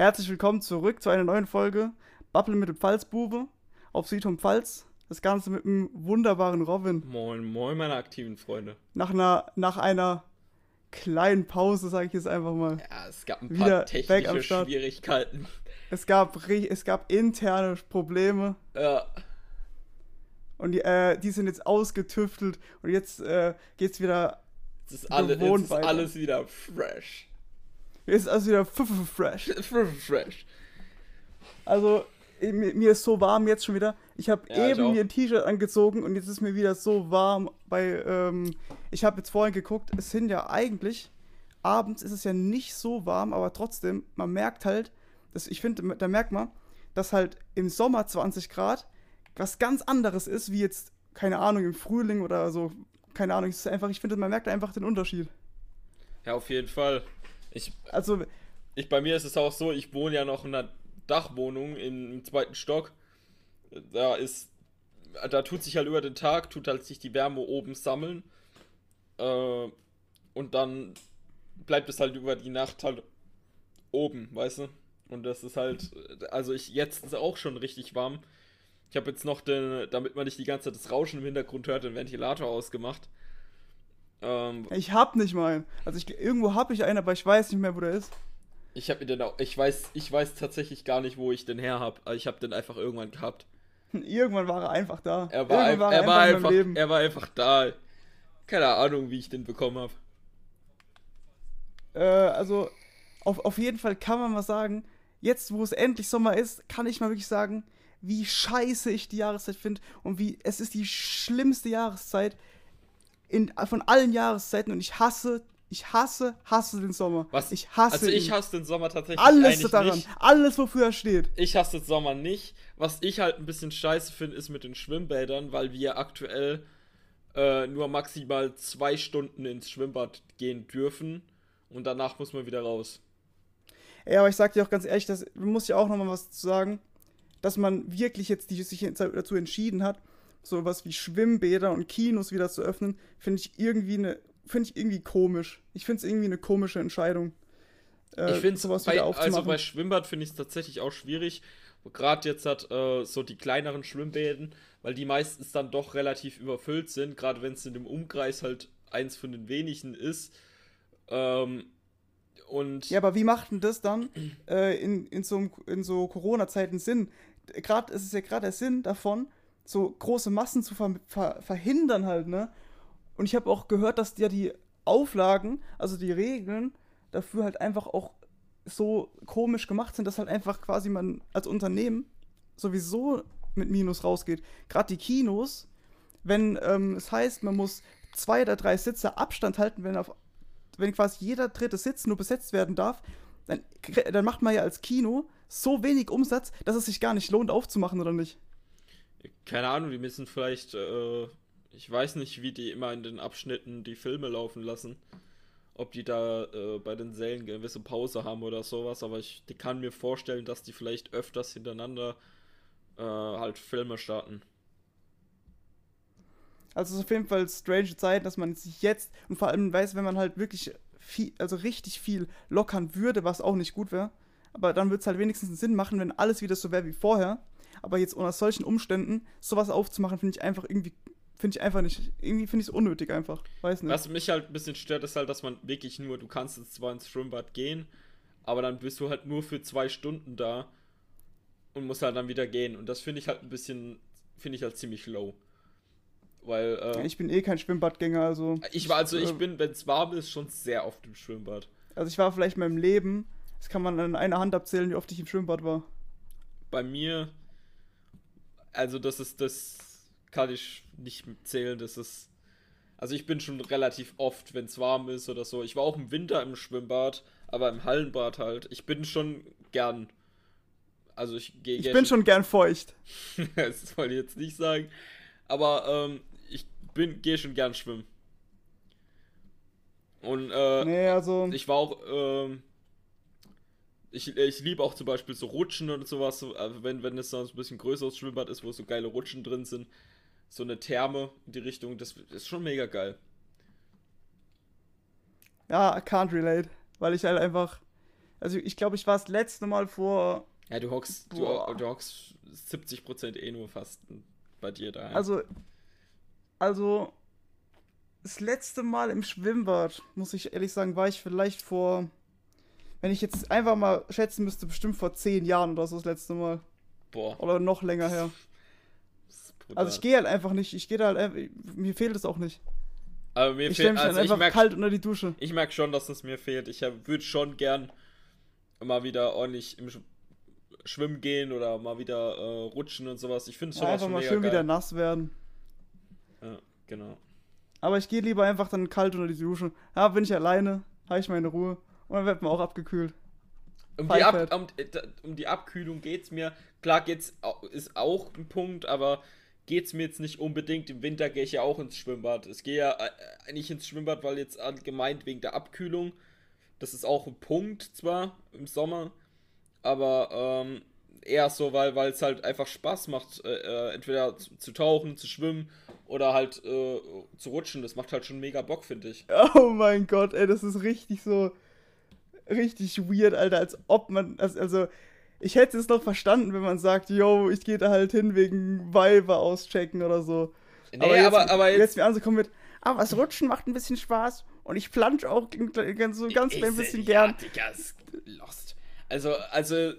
Herzlich willkommen zurück zu einer neuen Folge Bubble mit dem Pfalzbube auf Südhom Pfalz. Das Ganze mit einem wunderbaren Robin. Moin, moin, meine aktiven Freunde. Nach einer, nach einer kleinen Pause, sage ich jetzt einfach mal. Ja, es gab ein paar technische Schwierigkeiten. Es gab, es gab interne Probleme. Ja. Und die, äh, die sind jetzt ausgetüftelt und jetzt äh, geht's wieder. Es ist, alle, es ist alles wieder fresh. Jetzt ist alles wieder fresh. fresh. Also, mir ist so warm jetzt schon wieder. Ich habe ja, eben mir ein T-Shirt angezogen und jetzt ist mir wieder so warm. Bei, ähm, ich habe jetzt vorhin geguckt, es sind ja eigentlich, abends ist es ja nicht so warm, aber trotzdem, man merkt halt, dass, ich finde, da merkt man, dass halt im Sommer 20 Grad was ganz anderes ist, wie jetzt, keine Ahnung, im Frühling oder so. Keine Ahnung, es ist einfach, ich finde, man merkt einfach den Unterschied. Ja, auf jeden Fall. Ich, also, ich, bei mir ist es auch so, ich wohne ja noch in einer Dachwohnung im, im zweiten Stock. Da ist, da tut sich halt über den Tag, tut halt sich die Wärme oben sammeln. Äh, und dann bleibt es halt über die Nacht halt oben, weißt du? Und das ist halt, also ich, jetzt ist es auch schon richtig warm. Ich habe jetzt noch den, damit man nicht die ganze Zeit das Rauschen im Hintergrund hört, den Ventilator ausgemacht. Ähm, ich hab nicht mal. Also ich, irgendwo habe ich einen, aber ich weiß nicht mehr, wo der ist. Ich habe den auch, ich weiß, ich weiß tatsächlich gar nicht, wo ich den her habe. Ich habe den einfach irgendwann gehabt. Irgendwann war er einfach da. Er war, ein, war er, er war einfach, er war einfach da. Keine Ahnung, wie ich den bekommen habe. Äh, also auf, auf jeden Fall kann man mal sagen, jetzt wo es endlich Sommer ist, kann ich mal wirklich sagen, wie scheiße ich die Jahreszeit finde und wie es ist die schlimmste Jahreszeit in, von allen Jahreszeiten und ich hasse, ich hasse, hasse den Sommer. Was? Ich hasse Also ich hasse den Sommer tatsächlich alles daran, nicht. alles wofür er steht. Ich hasse den Sommer nicht. Was ich halt ein bisschen scheiße finde, ist mit den Schwimmbädern, weil wir aktuell äh, nur maximal zwei Stunden ins Schwimmbad gehen dürfen und danach muss man wieder raus. Ja, aber ich sag dir auch ganz ehrlich, das muss ich auch noch mal was zu sagen, dass man wirklich jetzt die, sich dazu entschieden hat, sowas wie Schwimmbäder und Kinos wieder zu öffnen, finde ich irgendwie eine, finde ich irgendwie komisch. Ich finde es irgendwie eine komische Entscheidung. Äh, ich finde sowas bei, wieder aufzumachen. Also bei Schwimmbad finde ich es tatsächlich auch schwierig. Gerade jetzt hat äh, so die kleineren Schwimmbäden, weil die meistens dann doch relativ überfüllt sind, gerade wenn es in dem Umkreis halt eins von den wenigen ist. Ähm, und ja, aber wie macht denn das dann äh, in, in so, in so Corona-Zeiten Sinn? Gerade ist es ja gerade der Sinn davon, so große Massen zu ver ver verhindern halt, ne? Und ich habe auch gehört, dass ja die Auflagen, also die Regeln dafür halt einfach auch so komisch gemacht sind, dass halt einfach quasi man als Unternehmen sowieso mit Minus rausgeht. Gerade die Kinos, wenn ähm, es heißt, man muss zwei oder drei Sitze Abstand halten, wenn, auf, wenn quasi jeder dritte Sitz nur besetzt werden darf, dann, dann macht man ja als Kino so wenig Umsatz, dass es sich gar nicht lohnt aufzumachen, oder nicht? Keine Ahnung, die müssen vielleicht, äh, ich weiß nicht, wie die immer in den Abschnitten die Filme laufen lassen. Ob die da äh, bei den Sälen gewisse Pause haben oder sowas, aber ich die kann mir vorstellen, dass die vielleicht öfters hintereinander äh, halt Filme starten. Also es ist auf jeden Fall strange Zeit, dass man sich jetzt und vor allem weiß, wenn man halt wirklich viel, also richtig viel lockern würde, was auch nicht gut wäre. Aber dann würde es halt wenigstens Sinn machen, wenn alles wieder so wäre wie vorher. Aber jetzt unter solchen Umständen sowas aufzumachen, finde ich einfach irgendwie, finde ich einfach nicht, irgendwie finde ich es unnötig einfach. Weiß nicht. Was mich halt ein bisschen stört, ist halt, dass man wirklich nur, du kannst jetzt zwar ins Schwimmbad gehen, aber dann bist du halt nur für zwei Stunden da und musst halt dann wieder gehen. Und das finde ich halt ein bisschen, finde ich halt ziemlich low. Weil, äh, ich bin eh kein Schwimmbadgänger, also. Ich war, also ich äh, bin, wenn es warm ist, schon sehr oft im Schwimmbad. Also ich war vielleicht in meinem Leben, das kann man an einer Hand abzählen, wie oft ich im Schwimmbad war. Bei mir also das ist, das kann ich nicht zählen, das ist, also ich bin schon relativ oft, wenn es warm ist oder so. Ich war auch im Winter im Schwimmbad, aber im Hallenbad halt. Ich bin schon gern, also ich gehe Ich bin schon gern feucht. das wollte ich jetzt nicht sagen, aber ähm, ich bin, gehe schon gern schwimmen. Und äh, nee, also ich war auch, ähm, ich, ich liebe auch zum Beispiel so Rutschen und sowas, also wenn, wenn es so ein bisschen größeres Schwimmbad ist, wo so geile Rutschen drin sind, so eine Therme in die Richtung, das ist schon mega geil. Ja, I can't relate, weil ich halt einfach, Also ich glaube, ich war das letzte Mal vor. Ja, du hockst, du, du hockst 70% eh nur fast bei dir da. Also. Also. Das letzte Mal im Schwimmbad, muss ich ehrlich sagen, war ich vielleicht vor. Wenn ich jetzt einfach mal schätzen müsste, bestimmt vor zehn Jahren oder so das letzte Mal. Boah. Oder noch länger her. Also ich gehe halt einfach nicht. Ich gehe da halt einfach. Mir fehlt es auch nicht. Aber mir Ich stelle fehlt, mich also dann ich einfach merk, kalt unter die Dusche. ich merk schon, dass es mir fehlt. Ich würde schon gern mal wieder ordentlich im Sch Schwimmen gehen oder mal wieder äh, rutschen und sowas. Ich finde es schon, einfach schon mal schön geil. wieder nass werden. Ja, genau. Aber ich gehe lieber einfach dann kalt unter die Dusche. Ja, bin ich alleine, habe ich meine Ruhe. Und dann wird man auch abgekühlt. Um die, Ab um, um die Abkühlung geht's mir. Klar geht's ist auch ein Punkt, aber geht's mir jetzt nicht unbedingt. Im Winter gehe ich ja auch ins Schwimmbad. Ich gehe ja äh, eigentlich ins Schwimmbad, weil jetzt allgemein wegen der Abkühlung. Das ist auch ein Punkt zwar im Sommer, aber ähm, eher so, weil weil es halt einfach Spaß macht, äh, äh, entweder zu, zu tauchen, zu schwimmen oder halt äh, zu rutschen. Das macht halt schon mega Bock, finde ich. Oh mein Gott, ey, das ist richtig so. Richtig weird, Alter. Als ob man. Also, ich hätte es noch verstanden, wenn man sagt, yo, ich gehe da halt hin wegen Weiber auschecken oder so. Nee, aber, jetzt, aber, aber jetzt jetzt, mir anzukommen mit, ah, was Rutschen macht ein bisschen Spaß und ich plansch auch ganz, so ganz klein bisschen gern. Ja, Digga, lost. Also, also,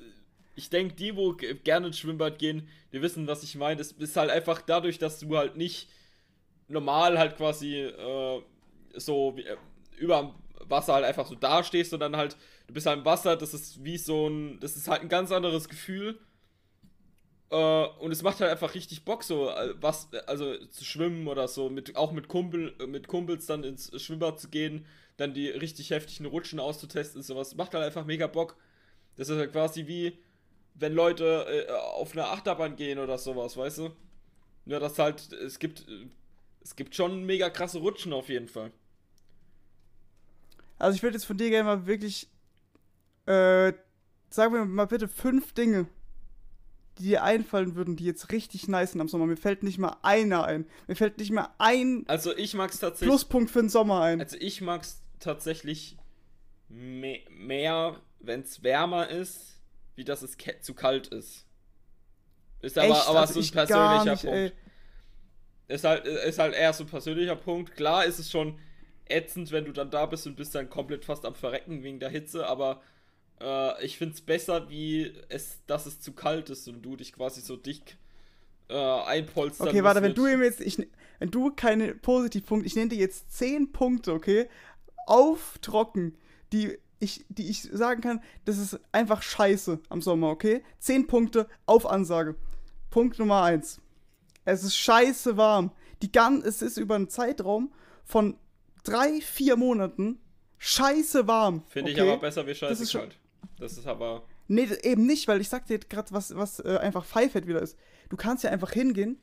ich denke, die, wo gerne ins Schwimmbad gehen, die wissen, was ich meine. Es ist halt einfach dadurch, dass du halt nicht normal halt quasi äh, so wie, äh, über Wasser halt einfach so dastehst, sondern halt, du bist halt im Wasser, das ist wie so ein, das ist halt ein ganz anderes Gefühl. Äh, und es macht halt einfach richtig Bock, so äh, was, also zu schwimmen oder so, mit, auch mit Kumpel, mit Kumpels dann ins Schwimmbad zu gehen, dann die richtig heftigen Rutschen auszutesten, sowas. Macht halt einfach mega Bock. Das ist halt quasi wie, wenn Leute äh, auf eine Achterbahn gehen oder sowas, weißt du? Nur das halt, es gibt, es gibt schon mega krasse Rutschen auf jeden Fall. Also ich würde jetzt von dir gerne mal wirklich, äh, sagen wir mal bitte fünf Dinge, die dir einfallen würden, die jetzt richtig nice sind am Sommer. Mir fällt nicht mal einer ein. Mir fällt nicht mal ein Also ich mag's tatsächlich. Pluspunkt für den Sommer ein. Also ich mag's tatsächlich me mehr, wenn es wärmer ist, wie dass es zu kalt ist. Ist aber, Echt? aber Also so ein persönlicher nicht, ey. Punkt. Ist halt, ist halt eher so ein persönlicher Punkt. Klar ist es schon ätzend, wenn du dann da bist und bist dann komplett fast am Verrecken wegen der Hitze, aber äh, ich find's besser, wie es, dass es zu kalt ist und du dich quasi so dick äh, einpolstern Okay, warte, wenn du ihm jetzt, ich, wenn du keine Positivpunkte, ich nenne dir jetzt zehn Punkte, okay, auf trocken, die ich, die ich sagen kann, das ist einfach scheiße am Sommer, okay? Zehn Punkte auf Ansage. Punkt Nummer eins. Es ist scheiße warm. Die gan es ist über einen Zeitraum von drei, vier Monaten scheiße warm. Finde okay? ich aber besser wie scheiße ist schon- kalt. Das ist aber. Nee, eben nicht, weil ich sag dir gerade, was, was äh, einfach Pfeifett wieder ist. Du kannst ja einfach hingehen.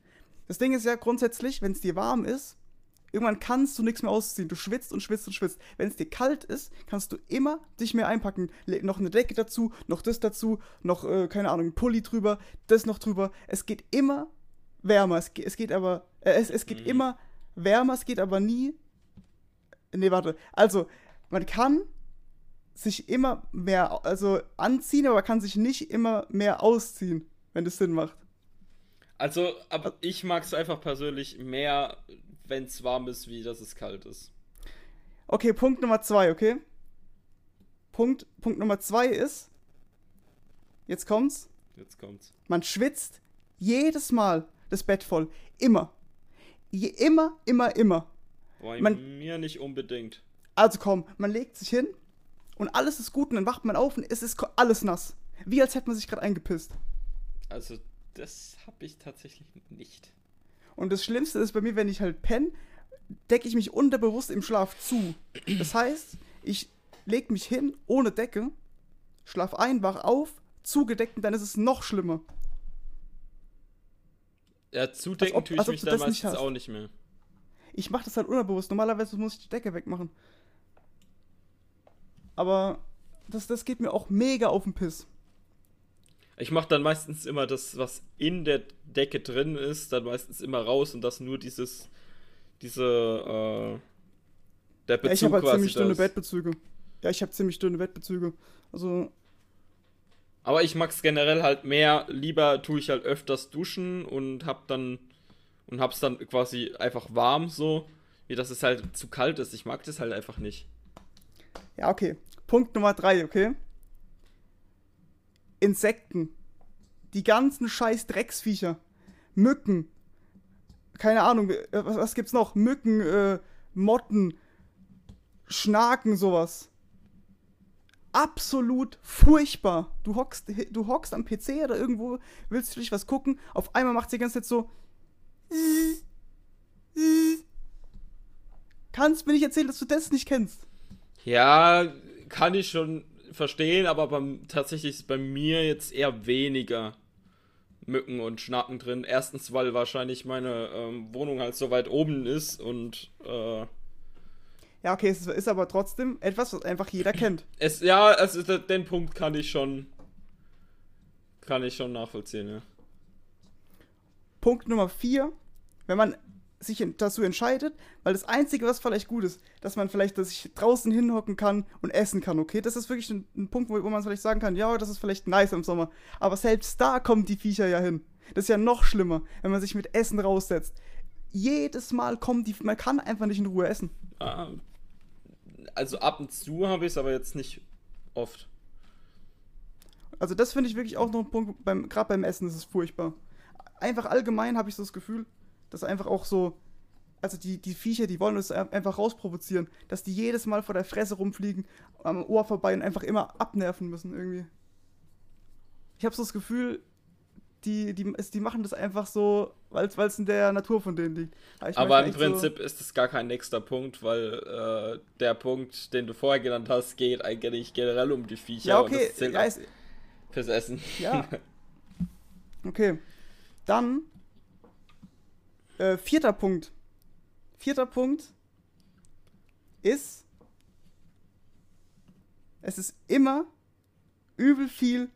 Das Ding ist ja grundsätzlich, wenn es dir warm ist, irgendwann kannst du nichts mehr ausziehen. Du schwitzt und schwitzt und schwitzt. Wenn es dir kalt ist, kannst du immer dich mehr einpacken. Le noch eine Decke dazu, noch das dazu, noch, äh, keine Ahnung, ein Pulli drüber, das noch drüber. Es geht immer wärmer. Es, ge es geht aber, äh, es, es geht Mhm. immer wärmer, es geht aber nie. Nee, warte. Also, man kann sich immer mehr, also anziehen, aber kann sich nicht immer mehr ausziehen, wenn das Sinn macht. Also, aber ich mag es einfach persönlich mehr, wenn es warm ist, wie dass es kalt ist. Okay, Punkt Nummer zwei, okay? Punkt, Punkt Nummer zwei ist, jetzt kommt's, Jetzt kommt's. man schwitzt jedes Mal das Bett voll. Immer. Je, immer, immer, immer. Bei Man- mir nicht unbedingt. Also komm, man legt sich hin und alles ist gut und dann wacht man auf und es ist alles nass. Wie als hätte man sich gerade eingepisst. Also, das habe ich tatsächlich nicht. Und das Schlimmste ist bei mir, wenn ich halt penne, decke ich mich unterbewusst im Schlaf zu. Das heißt, ich leg mich hin ohne Decke, schlaf ein, wach auf, zugedeckt und dann ist es noch schlimmer. Ja, zudecken ob- tue ich mich dann nicht meistens hast. auch nicht mehr. Ich mache das halt unterbewusst. Normalerweise muss ich die Decke wegmachen. Aber das, das geht mir auch mega auf den Piss. Ich mache dann meistens immer das, was in der Decke drin ist, dann meistens immer raus und das nur dieses, diese, äh, der Bezug Ja, ich habe halt ziemlich dünne. Bettbezüge. Ja, ich habe ziemlich dünne Bettbezüge. Also. Aber ich mag's generell halt mehr. Lieber tue ich halt öfters duschen und hab dann. Und hab's dann quasi einfach warm so. Wie dass es halt zu kalt ist. Ich mag das halt einfach nicht. Ja, okay. Punkt Nummer drei, okay? Insekten. Die ganzen scheiß Drecksviecher. Mücken. Keine Ahnung, äh, was, was gibt's noch? Mücken, äh, Motten, Schnaken, sowas. Absolut furchtbar. Du hockst, du hockst am PC oder irgendwo, willst du dich was gucken, auf einmal macht sie die ganze Zeit so. Kannst mir nicht erzählen, dass du das nicht kennst. Ja, kann ich schon verstehen, aber beim, tatsächlich ist bei mir jetzt eher weniger Mücken und Schnacken drin. Erstens, weil wahrscheinlich meine ähm, Wohnung halt so weit oben ist und äh, ja, okay, es ist aber trotzdem etwas, was einfach jeder kennt. Es, ja, also den Punkt kann ich schon kann ich schon nachvollziehen, ja. Punkt Nummer 4, wenn man sich dazu entscheidet, weil das Einzige, was vielleicht gut ist, dass man vielleicht dass ich draußen hinhocken kann und essen kann, okay? Das ist wirklich ein, ein Punkt, wo, wo man vielleicht sagen kann, ja, das ist vielleicht nice im Sommer. Aber selbst da kommen die Viecher ja hin. Das ist ja noch schlimmer, wenn man sich mit Essen raussetzt. Jedes Mal kommen die, man kann einfach nicht in Ruhe essen. Ah, also ab und zu habe ich es, aber jetzt nicht oft. Also das finde ich wirklich auch noch ein Punkt, beim, gerade beim Essen ist es furchtbar. Einfach allgemein habe ich so das Gefühl, dass einfach auch so, also die, die Viecher, die wollen uns einfach rausprovozieren, dass die jedes Mal vor der Fresse rumfliegen, am Ohr vorbei und einfach immer abnerven müssen irgendwie. Ich habe so das Gefühl, die, die, die machen das einfach so, weil es in der Natur von denen liegt. Aber, Aber im Prinzip so ist es gar kein nächster Punkt, weil äh, der Punkt, den du vorher genannt hast, geht eigentlich generell um die Viecher. Ja, okay. Und das zählt ja, fürs Essen. Ja. Okay. Dann äh, vierter Punkt. Vierter Punkt ist, es ist immer übel viel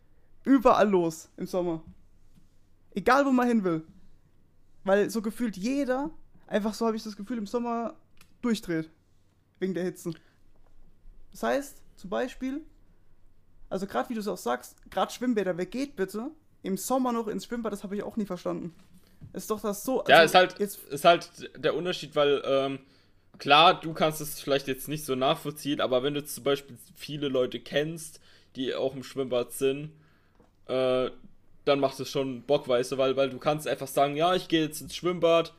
überall los im Sommer. Egal, wo man hin will. Weil so gefühlt jeder, einfach so habe ich das Gefühl, im Sommer durchdreht. Wegen der Hitze. Das heißt, zum Beispiel, also gerade wie du es auch sagst, gerade Schwimmbäder, wer geht bitte im Sommer noch ins Schwimmbad, das habe ich auch nie verstanden. Ist doch das so. Also ja, ist halt, ist halt der Unterschied, weil, ähm, klar, du kannst es vielleicht jetzt nicht so nachvollziehen, aber wenn du zum Beispiel viele Leute kennst, die auch im Schwimmbad sind, äh, dann macht es schon Bock, weißt du, weil, weil du kannst einfach sagen, ja, ich gehe jetzt ins Schwimmbad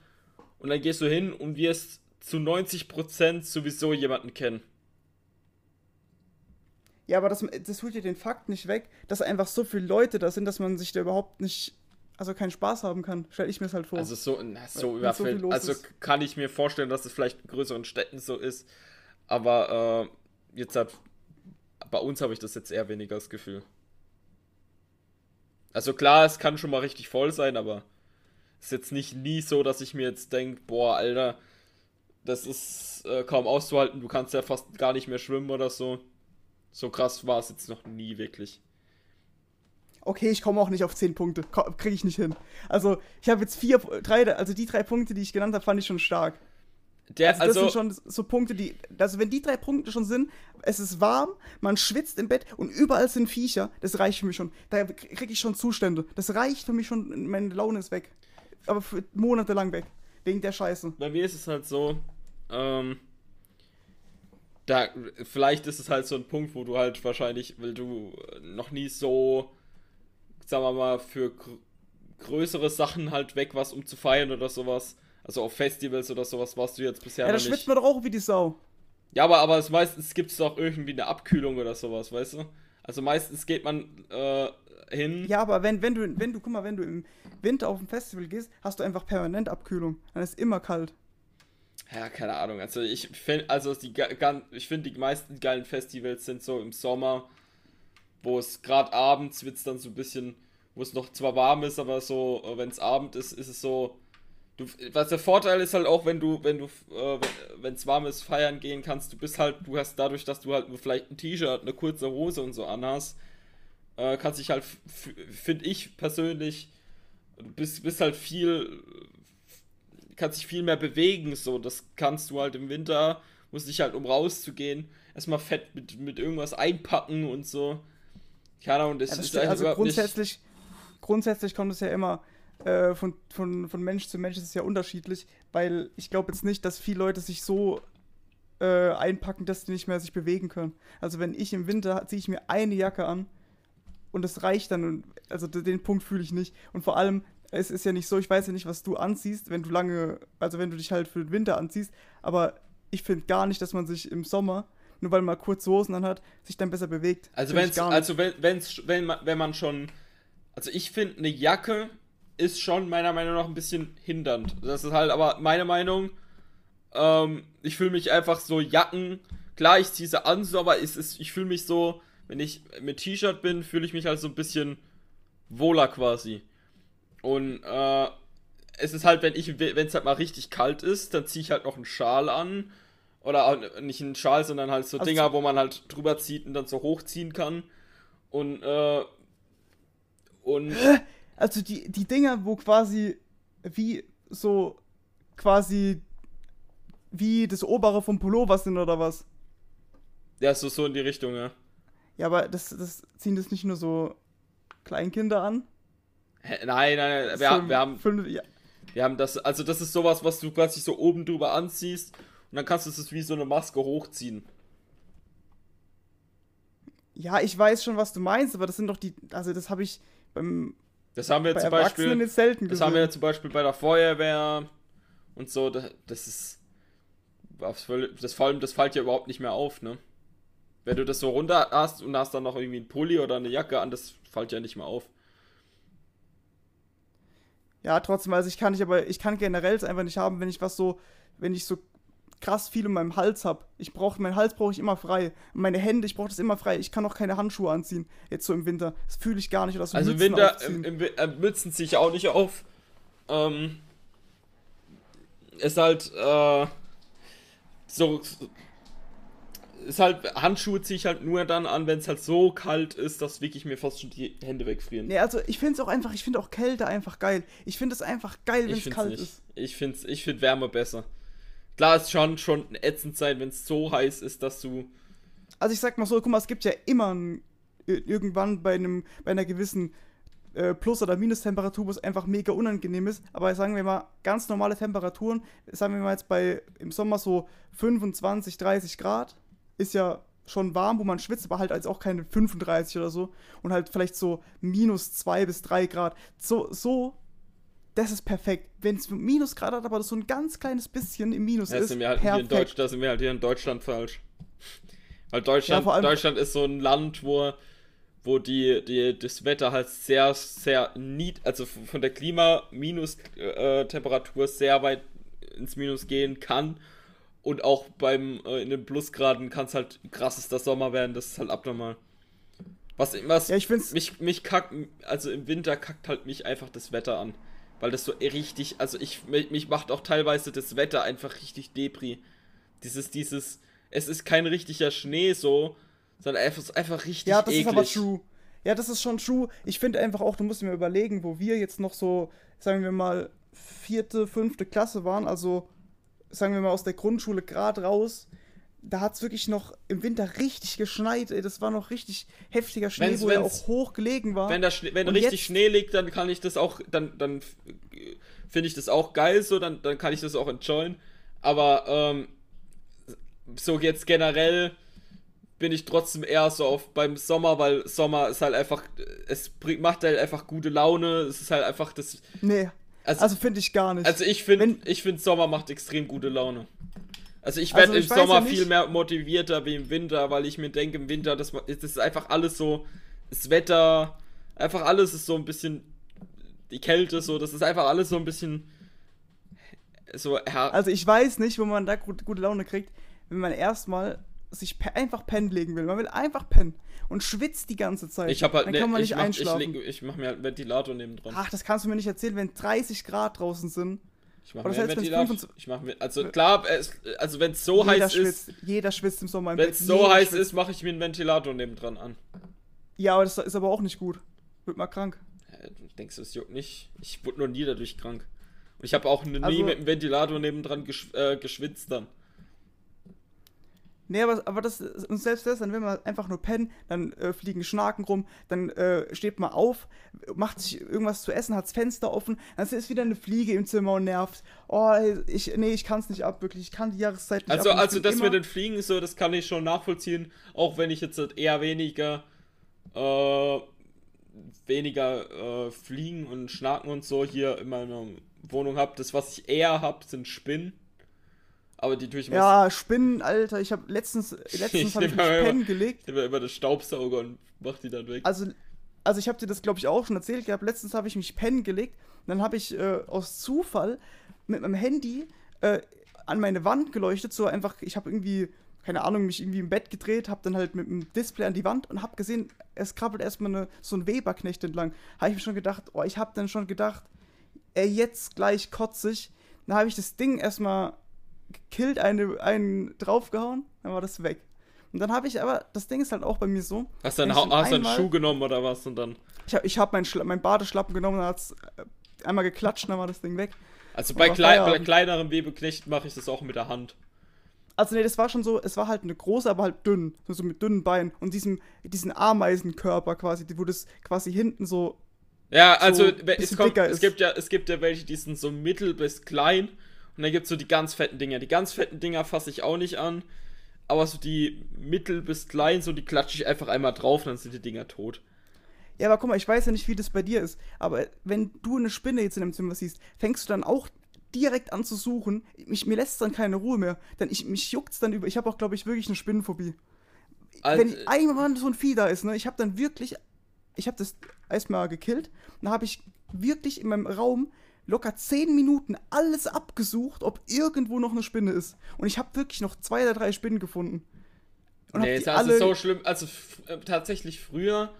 und dann gehst du hin und wirst zu 90% sowieso jemanden kennen. Ja, aber das, das holt dir den Fakt nicht weg, dass einfach so viele Leute da sind, dass man sich da überhaupt nicht, also keinen Spaß haben kann. Stell ich mir es halt vor. Also so, na, so überfällt. So also ist. kann ich mir vorstellen, dass es vielleicht in größeren Städten so ist. Aber äh, jetzt hat bei uns habe ich das jetzt eher weniger das Gefühl. Also klar, es kann schon mal richtig voll sein, aber es ist jetzt nicht nie so, dass ich mir jetzt denke, boah, Alter, das ist äh, kaum auszuhalten, du kannst ja fast gar nicht mehr schwimmen oder so. So krass war es jetzt noch nie wirklich. Okay, ich komme auch nicht auf 10 Punkte. Kriege ich nicht hin. Also, ich habe jetzt vier, drei, also die drei Punkte, die ich genannt habe, fand ich schon stark. Der, also, das also, sind schon so Punkte, die, also wenn die drei Punkte schon sind, es ist warm, man schwitzt im Bett und überall sind Viecher, das reicht für mich schon. Da kriege ich schon Zustände. Das reicht für mich schon, meine Laune ist weg. Aber für Monate lang weg. Wegen der Scheiße. Bei mir ist es halt so, ähm, da, vielleicht ist es halt so ein Punkt, wo du halt wahrscheinlich, weil du noch nie so, sagen wir mal, für gr größere Sachen halt weg warst, um zu feiern oder sowas also auf Festivals oder sowas warst du jetzt bisher ja, noch nicht. Ja, da schwitzt man doch auch wie die Sau. Ja, aber, aber es meistens gibt es doch irgendwie eine Abkühlung oder sowas, weißt du? Also meistens geht man äh, hin. Ja, aber wenn, wenn du, wenn du, guck mal, wenn du im Winter auf ein Festival gehst, hast du einfach permanent Abkühlung. Dann ist immer kalt. Ja, keine Ahnung. Also ich finde, also die, ich finde die meisten geilen Festivals sind so im Sommer, wo es gerade abends wird es dann so ein bisschen, wo es noch zwar warm ist, aber so, äh, wenn es Abend ist, ist es so, Du, was der Vorteil ist halt auch, wenn du, wenn du, äh, wenn es warm ist, feiern gehen kannst, du bist halt, du hast dadurch, dass du halt vielleicht ein T-Shirt, eine kurze Hose und so anhast, äh, kannst dich halt, finde ich persönlich, du bist, bist halt viel, kannst dich viel mehr bewegen, so, das kannst du halt im Winter, musste ich halt, um rauszugehen, erstmal fett mit, mit irgendwas einpacken und so. Keine Ahnung, das, Ja, das ist Also nicht- grundsätzlich, grundsätzlich kommt es ja immer äh, von, von, von Mensch zu Mensch ist es ja unterschiedlich, weil ich glaube jetzt nicht, dass viele Leute sich so äh, einpacken, dass sie nicht mehr sich bewegen können. Also wenn ich im Winter ziehe ich mir eine Jacke an und das reicht dann. Und, also den Punkt fühle ich nicht. Und vor allem, es ist ja nicht so, ich weiß ja nicht, was du anziehst, wenn du lange, also wenn du dich halt für den Winter anziehst, aber ich finde gar nicht, dass man sich im Sommer, nur weil man kurze Hosen anhat, sich dann besser bewegt. Also, wenn's, also wenn, wenn's, wenn, man, wenn man schon. Also, ich finde, eine Jacke ist schon meiner Meinung nach ein bisschen hindernd. Das ist halt aber meine Meinung. Ähm, ich fühle mich einfach so Jacken. Klar, ich ziehe sie an, so, aber es ist, ich fühle mich so, wenn ich mit T-Shirt bin, fühle ich mich halt so ein bisschen wohler quasi. Und äh, es ist halt, wenn ich, wenn es halt mal richtig kalt ist, dann ziehe ich halt noch einen Schal an. Oder auch nicht einen Schal, sondern halt so Also Dinger, wo man halt drüber zieht und dann so hochziehen kann. Und, äh, und Also die, die Dinger, wo quasi wie so quasi wie das obere vom Pullover sind oder was. ja, so, so in die Richtung, ja. Ja, aber das, das ziehen das nicht nur so Kleinkinder an? Hä, Nein, nein, nein, wir, haben- wir haben, fünf, ja, wir haben das, also das ist sowas, was du quasi so oben drüber anziehst und dann kannst du es wie so eine Maske hochziehen. ja, ich weiß schon, was du meinst, aber das sind doch die, also das habe ich beim, Das haben wir bei zum Beispiel, jetzt selten das gesehen. haben wir zum Beispiel bei der Feuerwehr und so, das, das ist, das, das, vor allem, das fällt ja überhaupt nicht mehr auf, ne? Wenn du das so runter hast und hast dann noch irgendwie einen Pulli oder eine Jacke an, das fällt ja nicht mehr auf. Ja, trotzdem, also ich kann nicht, aber ich kann generell es einfach nicht haben, wenn ich was so, wenn ich so krass viel in meinem Hals habe. Ich brauche, meinen Hals brauche ich immer frei. Meine Hände, ich brauche das immer frei. Ich kann auch keine Handschuhe anziehen, jetzt so im Winter. Das fühle ich gar nicht. Oder so Also im Mützen Winter, im, im, Wi- äh, Mützen ziehe ich auch nicht auf. Ähm, ist halt, äh, so, ist halt, Handschuhe ziehe ich halt nur dann an, wenn es halt so kalt ist, dass wirklich mir fast schon die Hände wegfrieren. Nee, also ich finde es auch einfach, ich finde auch Kälte einfach geil. Ich finde es einfach geil, wenn es kalt nicht. ist. Ich finde ich find Wärme besser. Klar, es schon schon ätzend sein, wenn es so heiß ist, dass du, Also ich sag mal so, guck mal, es gibt ja immer ein, ir- irgendwann bei einem, bei einer gewissen äh, Plus- oder Minustemperatur, wo es einfach mega unangenehm ist. Aber sagen wir mal, ganz normale Temperaturen, sagen wir mal jetzt bei im Sommer so 25, 30 Grad, ist ja schon warm, wo man schwitzt, aber halt als auch keine 35 oder so. Und halt vielleicht so minus 2 bis 3 Grad. So, so, das ist perfekt. Wenn es Minusgrad hat, aber das so ein ganz kleines bisschen im Minus ja, ist, sind halt hier in perfekt. Deutsch, da sind wir halt hier in Deutschland falsch. Weil Deutschland, Ja, Deutschland ist so ein Land, wo, wo die, die, das Wetter halt sehr, sehr nied, also von der Klima-Minus-Temperatur sehr weit ins Minus gehen kann. Und auch beim, äh, in den Plusgraden kann es halt krassester Sommer werden, das ist halt abnormal. Was, was Ja, ich find's- mich, mich kackt, also im Winter kackt halt mich einfach das Wetter an. Weil das so richtig, also ich, mich, mich macht auch teilweise das Wetter einfach richtig Depri. Dieses, dieses, es ist kein richtiger Schnee so, sondern einfach, es ist einfach richtig Ja, das eklig. ist aber true. Ja, das ist schon true. Ich finde einfach auch, du musst mal überlegen, wo wir jetzt noch so, sagen wir mal, vierte, fünfte Klasse waren, also sagen wir mal aus der Grundschule gerade raus, da hat es wirklich noch im Winter richtig geschneit, ey. Das war noch richtig heftiger Schnee, Wenn's- wo er wenn's- auch hoch gelegen war. Wenn da Schnee, wenn richtig jetzt- Schnee liegt, dann kann ich das auch, dann, dann finde ich das auch geil so, dann, dann kann ich das auch enjoyen. Aber ähm, so jetzt generell bin ich trotzdem eher so auf beim Sommer, weil Sommer ist halt einfach, es macht halt einfach gute Laune. Es ist halt einfach das. nee, Also, also finde ich gar nicht. also ich finde, ich finde Sommer macht extrem gute Laune. Also ich Also werde ich im Sommer ja viel mehr motivierter wie im Winter, weil ich mir denke, im Winter, das, das ist einfach alles so, das Wetter, einfach alles ist so ein bisschen, die Kälte so, das ist einfach alles so ein bisschen so, ja, Also ich weiß nicht, wo man da gut, gute Laune kriegt, wenn man erstmal sich einfach pennen legen will. Man will einfach pennen und schwitzt die ganze Zeit. ich habe halt, Dann ne, kann man ich, nicht mach, ich, einschlafen. leg, ich mach mir halt einen Ventilator neben dran. Ach, das kannst du mir nicht erzählen, wenn 30 Grad draußen sind. Ich mach aber mir einen Ventilator. 25 Ich mach mir, also klar, es, also wenn es so jeder heiß ist, schwitzt, jeder schwitzt im Sommer im wenn es so heiß schwitzt. ist, mache ich mir einen Ventilator neben dran an. Ja, aber das ist aber auch nicht gut. Wird mal krank. Äh, Du denkst, das juckt nicht? Ich wurde noch nie dadurch krank. Und ich habe auch nie Also- mit dem Ventilator nebendran gesch äh, geschwitzt dann. Nee, aber, aber das, und selbst das, dann will man einfach nur pennen, dann äh, fliegen Schnaken rum, dann äh, steht man auf, macht sich irgendwas zu essen, hat das Fenster offen, dann ist wieder eine Fliege im Zimmer und nervt. Oh, ich, nee, ich kann es nicht ab, wirklich, ich kann die Jahreszeit nicht Also, ab. also das immer- mit den Fliegen so, das kann ich schon nachvollziehen, auch wenn ich jetzt halt eher weniger äh, weniger äh, Fliegen und Schnaken und so hier in meiner Wohnung habe. Das, was ich eher habe, sind Spinnen. Aber die tue ich Ja, Spinnen, Alter, ich habe letztens, letztens habe ich mich pennen gelegt. Ich nehme immer den Staubsauger und mach die dann weg. Also, also ich habe dir das, glaube ich, auch schon erzählt gehabt. Letztens habe ich mich pennen gelegt. Und dann habe ich äh, aus Zufall mit meinem Handy äh, an meine Wand geleuchtet. So einfach, ich habe irgendwie, keine Ahnung, mich irgendwie im Bett gedreht, habe dann halt mit dem Display an die Wand und habe gesehen, es krabbelt erstmal eine, so ein Weberknecht entlang. Habe ich mir schon gedacht, oh, ich habe dann schon gedacht, ey, jetzt gleich kotzig. Dann habe ich das Ding erstmal gekillt, eine, einen draufgehauen, dann war das weg. Und dann habe ich aber, das Ding ist halt auch bei mir so, Hast du einen, dann hast einen Schuh genommen oder was und dann. ich habe ich hab meinen mein Badeschlappen genommen und hat's äh, einmal geklatscht, dann war das Ding weg. Also bei, klei bei kleineren Webeknechten mache ich das auch mit der Hand. Also nee, das war schon so, es war halt eine große, aber halt dünn, so, mit dünnen Beinen und diesem, diesen Ameisenkörper quasi, die- wo das quasi hinten so, Ja, also So es, kommt, es gibt ja es gibt ja welche, die sind so mittel bis klein und dann gibt es so die ganz fetten Dinger. Die ganz fetten Dinger fasse ich auch nicht an, aber so die mittel bis klein, so die klatsche ich einfach einmal drauf, dann sind die Dinger tot. ja, aber guck mal, ich weiß ja nicht, wie das bei dir ist, aber wenn du eine Spinne jetzt in deinem Zimmer siehst, fängst du dann auch direkt an zu suchen, mich, mir lässt dann keine Ruhe mehr, denn ich, mich juckt's dann über, ich habe auch, glaube ich, wirklich eine Spinnenphobie. Also, wenn einmal so ein Vieh da ist, ne, ich habe dann wirklich, ich habe das erstmal gekillt, dann habe ich wirklich in meinem Raum locker 10 Minuten alles abgesucht, ob irgendwo noch eine Spinne ist. Und ich habe wirklich noch zwei oder drei Spinnen gefunden. Und nee, ist also so schlimm. Also äh, tatsächlich früher,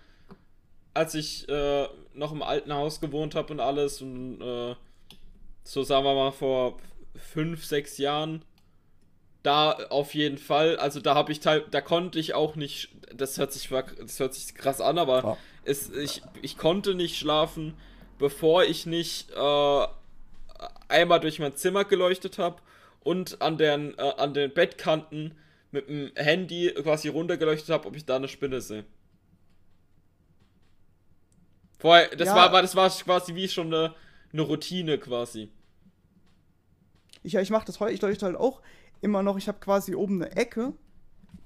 als ich äh, noch im alten Haus gewohnt habe und alles und äh, so sagen wir mal vor fünf, sechs Jahren, da auf jeden Fall. Also da habe ich teil, da konnte ich auch nicht. Das hört sich das hört sich krass an, aber Ja. es, ich, ich konnte nicht schlafen, bevor ich nicht äh, einmal durch mein Zimmer geleuchtet habe und an den, äh, an den Bettkanten mit dem Handy quasi runtergeleuchtet habe, ob ich da eine Spinne sehe. Vorher, das Ja. war, war, das war quasi wie schon eine, eine Routine quasi. ich, ja, ich mache das heute, ich leuchte halt auch immer noch, ich habe quasi oben eine Ecke,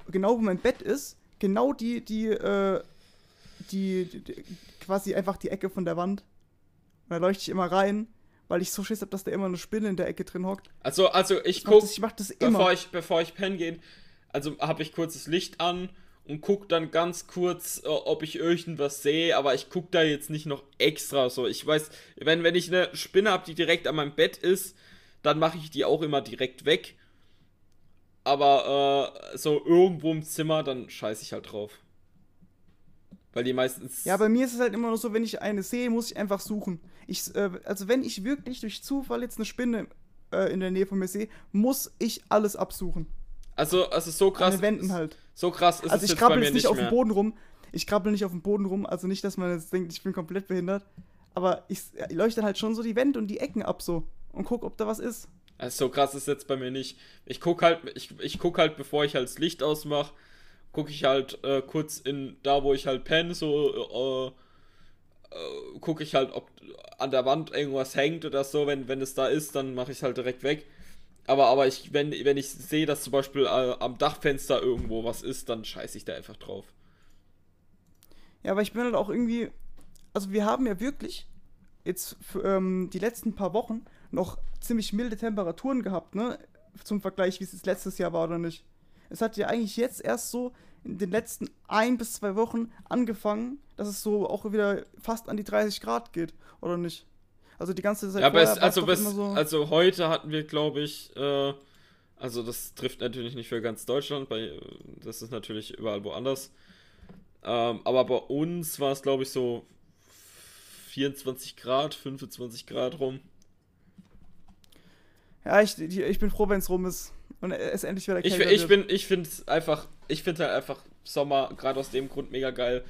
genau wo mein Bett ist, genau die, die, äh, die, die, die quasi einfach die Ecke von der Wand. Und da leuchte ich immer rein, weil ich so Schiss habe, dass da immer eine Spinne in der Ecke drin hockt. Also, also ich Ich mach guck, das, ich mach das immer. bevor ich, bevor ich pennen gehe, also habe ich kurz das Licht an und guck dann ganz kurz, äh, ob ich irgendwas sehe, aber ich guck da jetzt nicht noch extra so. Ich weiß, wenn, wenn ich eine Spinne habe, die direkt an meinem Bett ist, dann mache ich die auch immer direkt weg. Aber äh, so irgendwo im Zimmer, dann scheiße ich halt drauf. Weil die meistens. Ja, bei mir ist es halt immer nur so, wenn ich eine sehe, muss ich einfach suchen. Ich, äh, also wenn ich wirklich durch Zufall jetzt eine Spinne äh, in der Nähe von mir sehe, muss ich alles absuchen. also, also so An krass. den Wänden halt. So krass ist Also es ich jetzt bei krabbel jetzt nicht nicht auf dem. Boden rum. Ich krabbel nicht auf dem Boden rum, also nicht, dass man jetzt denkt, ich bin komplett behindert. Aber ich, ich leuchte halt schon so die Wände und die Ecken ab so und guck, ob da was ist. Also so krass ist jetzt bei mir nicht. Ich guck halt, ich, ich guck halt, bevor ich halt das Licht ausmache, gucke ich halt äh, kurz in da, wo ich halt penne, so äh, äh, gucke ich halt, ob an der Wand irgendwas hängt oder so. Wenn, wenn es da ist, dann mache ich es halt direkt weg. Aber, aber ich, wenn, wenn ich sehe, dass zum Beispiel äh, am Dachfenster irgendwo was ist, dann scheiße ich da einfach drauf. Ja, aber ich bin halt auch irgendwie. Also wir haben ja wirklich jetzt für, ähm, die letzten paar Wochen noch ziemlich milde Temperaturen gehabt, ne? Zum Vergleich, wie es letztes Jahr war oder nicht. Es hat ja eigentlich jetzt erst so in den letzten ein bis zwei Wochen angefangen, dass es so auch wieder fast an die 30 Grad geht, oder nicht? Also die ganze Zeit. Ja, aber es, also, immer so- also heute hatten wir, glaube ich, äh, also das trifft natürlich nicht für ganz Deutschland, bei, äh, das ist natürlich überall woanders. Ähm, aber bei uns war es, glaube ich, so 24 Grad, 25 Grad rum. Ja, ich, ich bin froh, wenn es rum ist. Und es endlich wieder Ich, ich bin, ich finde es einfach, ich finde halt einfach Sommer gerade aus dem Grund mega geil,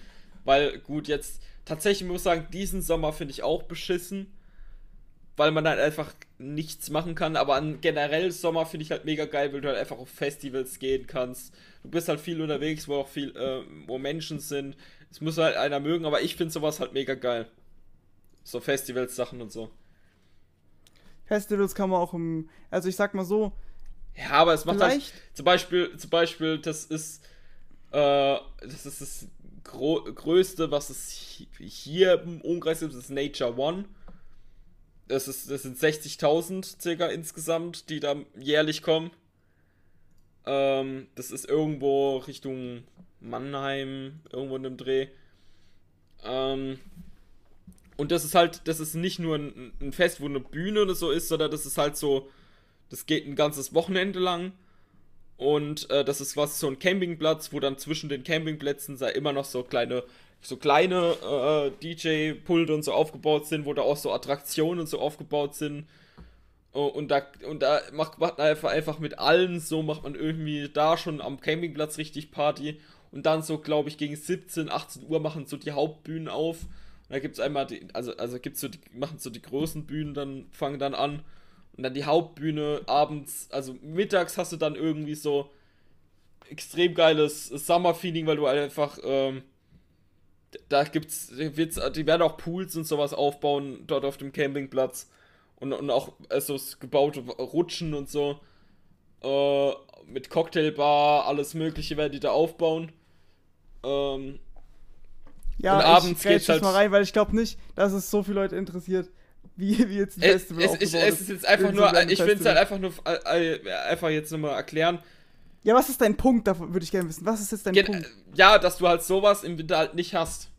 weil gut jetzt tatsächlich muss ich sagen, diesen Sommer finde ich auch beschissen, weil man halt einfach nichts machen kann. Aber an generell Sommer finde ich halt mega geil, weil du halt einfach auf Festivals gehen kannst. Du bist halt viel unterwegs, wo auch viel, äh, wo Menschen sind. Es muss halt einer mögen, aber ich finde sowas halt mega geil. So Festivals-Sachen und so. Festivals kann man auch im, also ich sag mal so. Ja, aber es macht halt, zum Beispiel, zum Beispiel, das ist, äh, das ist das Gro Größte, was es hier im Umkreis gibt, das ist Nature One. Das, ist, das sind 60.000 circa insgesamt, die da jährlich kommen. Ähm, das ist irgendwo Richtung Mannheim, irgendwo in dem Dreh. Ähm, und das ist halt, das ist nicht nur ein, ein, Fest, wo eine Bühne oder so ist, sondern das ist halt so, das geht ein ganzes Wochenende lang. Und äh, das ist was, so ein Campingplatz, wo dann zwischen den Campingplätzen sei immer noch so kleine, so kleine äh, DJ-Pulte und so aufgebaut sind, wo da auch so Attraktionen so aufgebaut sind. Und da, und da macht man einfach, einfach mit allen so, macht man irgendwie da schon am Campingplatz richtig Party. Und dann so, glaube ich, gegen 17, 18 Uhr machen so die Hauptbühnen auf. Und da gibt es einmal, die, also, also gibt's so die, machen so die großen Bühnen, dann fangen dann an. Und dann die Hauptbühne abends, also mittags hast du dann irgendwie so extrem geiles Summer-Feeling, weil du einfach, ähm, da gibt's, wird's, die werden auch Pools und sowas aufbauen dort auf dem Campingplatz. Und, und auch also gebaute Rutschen und so. Äh, mit Cocktailbar, alles Mögliche werden die da aufbauen. Ähm, ja, und abends ich geht's halt mal rein, weil ich glaube nicht, dass es so viele Leute interessiert, wie, wie jetzt ein Festival es, es, es ist jetzt einfach nur, ich will es halt einfach nur äh, äh, einfach jetzt nochmal erklären. Ja, was ist dein Punkt? Da würde ich gerne wissen. Was ist jetzt dein Gen Punkt? Ja, dass du halt sowas im Winter halt nicht hast.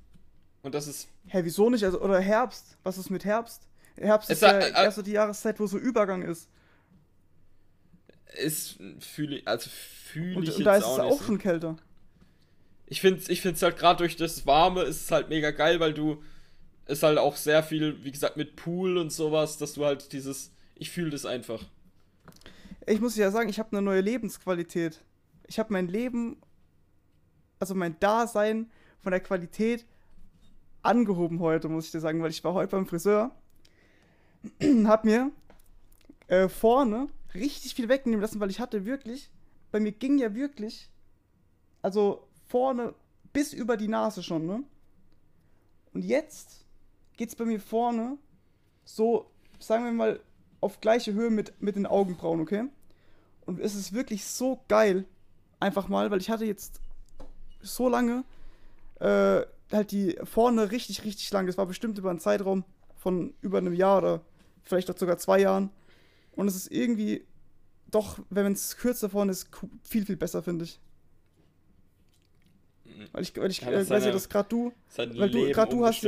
Und das ist. Hä, wieso nicht? Also, oder Herbst? Was ist mit Herbst? Herbst ist ja äh, erst so die Jahreszeit, wo so Übergang ist. Ist fühle ich, also fühle ich und, und da ist es auch schon kälter. Ich finde ich es halt gerade durch das Warme ist es halt mega geil, weil du ist halt auch sehr viel, wie gesagt, mit Pool und sowas, dass du halt dieses, ich fühle das einfach. Ich muss ja sagen, ich habe eine neue Lebensqualität. Ich habe mein Leben, also mein Dasein von der Qualität angehoben heute, muss ich dir sagen, weil ich war heute beim Friseur hab mir äh, vorne richtig viel wegnehmen lassen, weil ich hatte wirklich, bei mir ging ja wirklich, also vorne bis über die Nase schon, ne? Und jetzt geht's bei mir vorne so, sagen wir mal, auf gleiche Höhe mit, mit den Augenbrauen, okay? Und es ist wirklich so geil, einfach mal, weil ich hatte jetzt so lange äh, halt die vorne richtig, richtig lang. Das war bestimmt über einen Zeitraum von über einem Jahr oder vielleicht auch sogar zwei Jahren. Und es ist irgendwie doch, wenn es kürzer vorne ist, viel, viel besser, finde ich. Weil ich, weil ich ja, äh, weiß ja, dass gerade du, weil du, gerade du hast.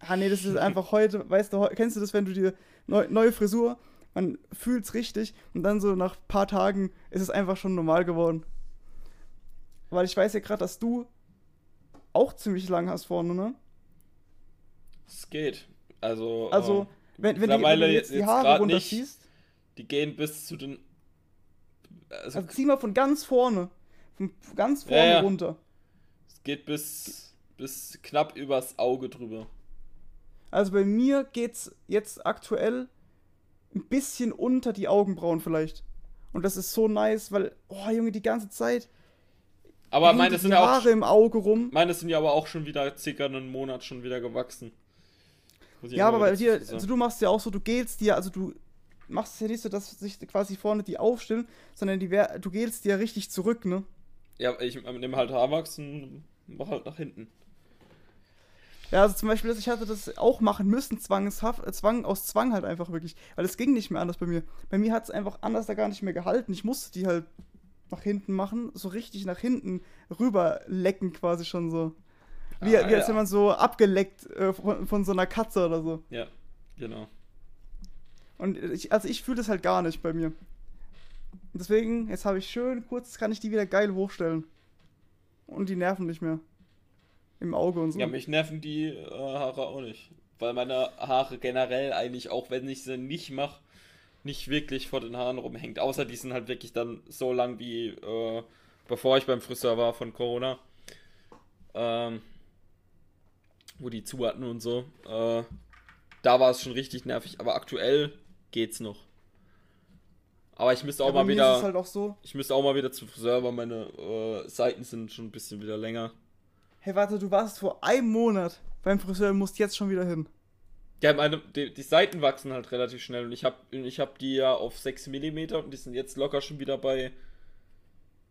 Ah, nee, das ist einfach heute, weißt du, kennst du das, wenn du dir neu, neue Frisur, man fühlt's richtig und dann so nach ein paar Tagen ist es einfach schon normal geworden. Weil ich weiß ja gerade, dass du auch ziemlich lang hast vorne, ne? Es geht. Also, also ähm, wenn, wenn, die, wenn du jetzt die Haare runterziehst. Die gehen bis zu den. Also, also zieh mal von ganz vorne. Von ganz vorne ja, ja. runter. Es geht bis, bis knapp übers Auge drüber. Also bei mir geht's jetzt aktuell ein bisschen unter die Augenbrauen vielleicht. Und das ist so nice, weil, oh Junge, die ganze Zeit. Aber meine sind ja auch. Haare im Auge rum. Meine sind ja aber auch schon wieder circa einen Monat schon wieder gewachsen. Ja, aber bei dir, also du machst ja auch so, du gelst dir, also du machst es ja nicht so, dass sich quasi vorne die aufstellen, sondern die, du gelst dir ja richtig zurück, ne? Ja, ich nehme halt Haarwachs und mach halt nach hinten. Ja, also zum Beispiel, ich hatte das auch machen müssen, zwangshaft, äh, Zwang, aus Zwang halt einfach wirklich. Weil es ging nicht mehr anders bei mir. Bei mir hat es einfach anders da gar nicht mehr gehalten. Ich musste die halt nach hinten machen, so richtig nach hinten rüber lecken quasi schon so. Wie, ah, wie als ja. wenn man so abgeleckt äh, von, von, so einer Katze oder so. Ja, genau. Und ich, also ich fühle das halt gar nicht bei mir. Deswegen, jetzt habe ich schön kurz, kann ich die wieder geil hochstellen. Und die nerven nicht mehr. Im Auge und so. Ja, mich nerven die äh, Haare auch nicht. Weil meine Haare generell eigentlich, auch wenn ich sie nicht mache, nicht wirklich vor den Haaren rumhängt. Außer die sind halt wirklich dann so lang wie äh, bevor ich beim Friseur war von Corona. Ähm, wo die zu hatten und so. Äh, da war es schon richtig nervig. Aber aktuell geht's noch. Aber ich müsste auch Ja, mal wieder. ist halt auch so. Ich müsste auch mal wieder zum Friseur, weil meine äh, Seiten sind schon ein bisschen wieder länger. Hey, warte, du warst vor einem Monat beim Friseur und musst jetzt schon wieder hin. Ja, meine, die, die Seiten wachsen halt relativ schnell und ich habe ich hab die ja auf 6 mm und die sind jetzt locker schon wieder bei.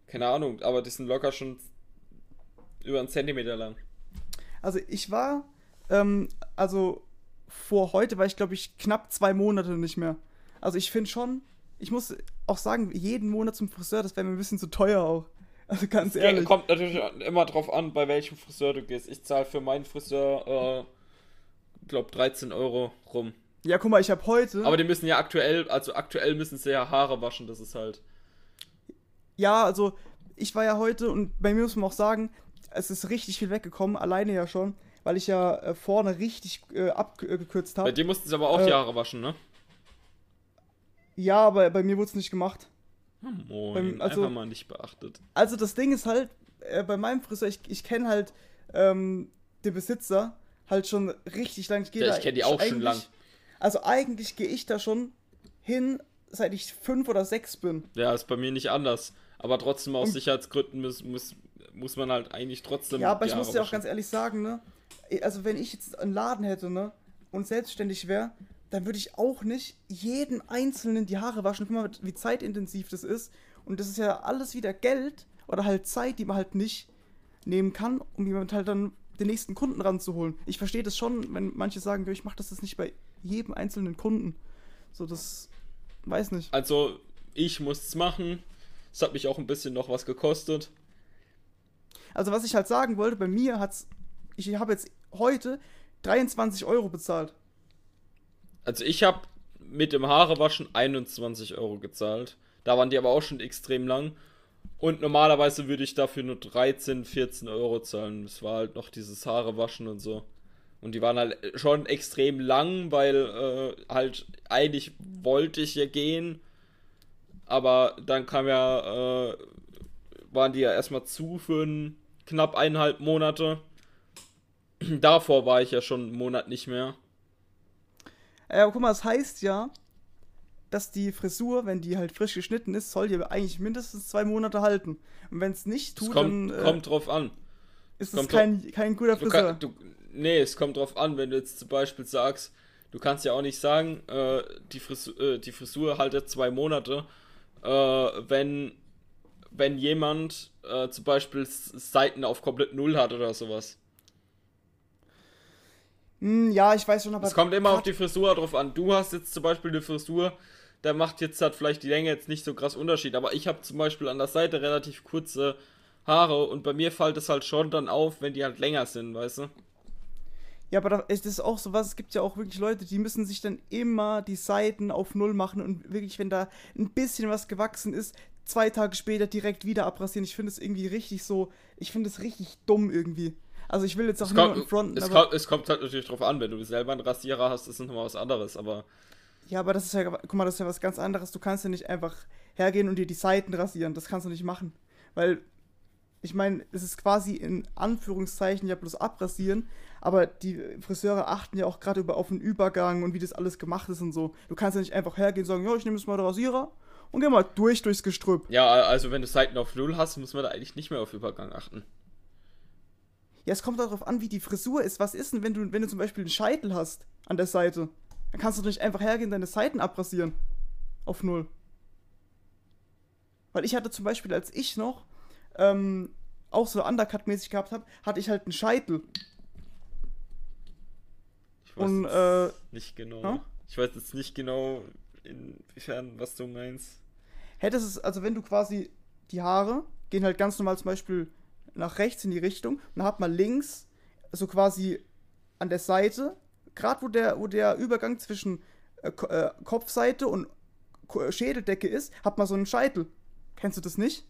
Keine Ahnung, aber die sind locker schon über einen Zentimeter lang. Also ich war, ähm, also vor heute war ich, glaube ich, knapp zwei Monate nicht mehr. Also ich finde schon, ich muss auch sagen, jeden Monat zum Friseur, das wäre mir ein bisschen zu teuer auch. Also ganz Ja, ehrlich. kommt natürlich immer drauf an, bei welchem Friseur du gehst. Ich zahle für meinen Friseur, äh, glaube 13 Euro rum. Ja, guck mal, ich habe heute. Aber die müssen ja aktuell, also aktuell müssen sie ja Haare waschen, das ist halt. Ja, also ich war ja heute und bei mir muss man auch sagen, es ist richtig viel weggekommen, alleine ja schon, weil ich ja äh, vorne richtig äh, abgekürzt Bei habe. dir mussten sie aber auch Äh, die Haare waschen, ne? Ja, aber bei mir wurde es nicht gemacht. Moin, beim- also- einfach mal nicht beachtet. Also das Ding ist halt, äh, bei meinem Friseur, ich, ich kenne halt ähm, den Besitzer halt schon richtig lang. gehe Ja, da ich kenn die auch schon lang. Also eigentlich gehe ich da schon hin, seit ich fünf oder sechs bin. Ja, ist bei mir nicht anders. Aber trotzdem aus Und- Sicherheitsgründen muss, muss, muss man halt eigentlich trotzdem. Ja, aber ich muss dir auch ganz ehrlich sagen, ne? Also wenn ich jetzt einen Laden hätte, ne? Und selbstständig wäre, dann würde ich auch nicht jeden einzelnen die Haare waschen. Guck mal, wie zeitintensiv das ist. Und das ist ja alles wieder Geld oder halt Zeit, die man halt nicht nehmen kann, um jemand halt dann den nächsten Kunden ranzuholen. Ich verstehe das schon, wenn manche sagen, ich mache das jetzt nicht bei jedem einzelnen Kunden. So, das weiß nicht. Also, ich muss es machen. Es hat mich auch ein bisschen noch was gekostet. Also was ich halt sagen wollte, bei mir hat's, ich habe jetzt heute 23 Euro bezahlt. Also, ich habe mit dem Haarewaschen 21 Euro gezahlt. Da waren die aber auch schon extrem lang. Und normalerweise würde ich dafür nur 13, 14 Euro zahlen. Es war halt noch dieses Haarewaschen und so. Und die waren halt schon extrem lang, weil äh, halt eigentlich wollte ich ja gehen. Aber dann kam ja, äh, waren die ja erstmal zu für knapp eineinhalb Monate. Davor war ich ja schon einen Monat nicht mehr. Ja, aber guck mal, das heißt ja, dass die Frisur, wenn die halt frisch geschnitten ist, soll die eigentlich mindestens zwei Monate halten. Und wenn es nicht Es tut, kommt, dann äh, kommt drauf an. ist es kein, kein guter Du Friseur. kann, du, nee, es kommt drauf an, wenn du jetzt zum Beispiel sagst, du kannst ja auch nicht sagen, äh, die, Frisur, äh, die Frisur haltet zwei Monate, äh, wenn, wenn jemand äh, zum Beispiel Seiten auf komplett Null hat oder sowas. Hm, ja, ich weiß schon, aber Es kommt immer auf die Frisur drauf an. Du hast jetzt zum Beispiel eine Frisur, der macht jetzt halt vielleicht die Länge jetzt nicht so krass Unterschied, aber ich habe zum Beispiel an der Seite relativ kurze Haare und bei mir fällt es halt schon dann auf, wenn die halt länger sind, weißt du? Ja, aber da ist das auch so was, es gibt ja auch wirklich Leute, die müssen sich dann immer die Seiten auf Null machen und wirklich, wenn da ein bisschen was gewachsen ist, zwei Tage später direkt wieder abrasieren. Ich finde es irgendwie richtig so, ich finde es richtig dumm irgendwie. Also ich will jetzt auch Es kommt, fronten, es, kommt, es kommt halt natürlich drauf an, wenn du selber einen Rasierer hast, ist es nochmal was anderes, aber ja, aber das ist ja, guck mal, das ist ja was ganz anderes. Du kannst ja nicht einfach hergehen und dir die Seiten rasieren. Das kannst du nicht machen. Weil, ich meine, es ist quasi in Anführungszeichen ja bloß abrasieren, aber die Friseure achten ja auch gerade über auf den Übergang und wie das alles gemacht ist und so. Du kannst ja nicht einfach hergehen und sagen, ja, ich nehme jetzt mal den Rasierer und geh mal durch durchs Gestrüpp. ja, also wenn du Seiten auf Null hast, muss man da eigentlich nicht mehr auf Übergang achten. Ja, es kommt darauf an, wie die Frisur ist. Was ist denn, wenn du, wenn du zum Beispiel einen Scheitel hast an der Seite? Dann kannst du nicht einfach hergehen und deine Seiten abrasieren. Auf Null. Weil ich hatte zum Beispiel, als ich noch ähm, auch so Undercut-mäßig gehabt habe, hatte ich halt einen Scheitel. Ich weiß Und, jetzt äh, nicht genau. hä? Ich weiß jetzt nicht genau, inwiefern, was du meinst. Hättest es, also wenn du quasi die Haare gehen halt ganz normal zum Beispiel nach rechts in die Richtung und dann hat man links, so quasi an der Seite, gerade wo der, wo der Übergang zwischen äh, äh, Kopfseite und äh, Schädeldecke ist, hat man so einen Scheitel. Kennst du das nicht?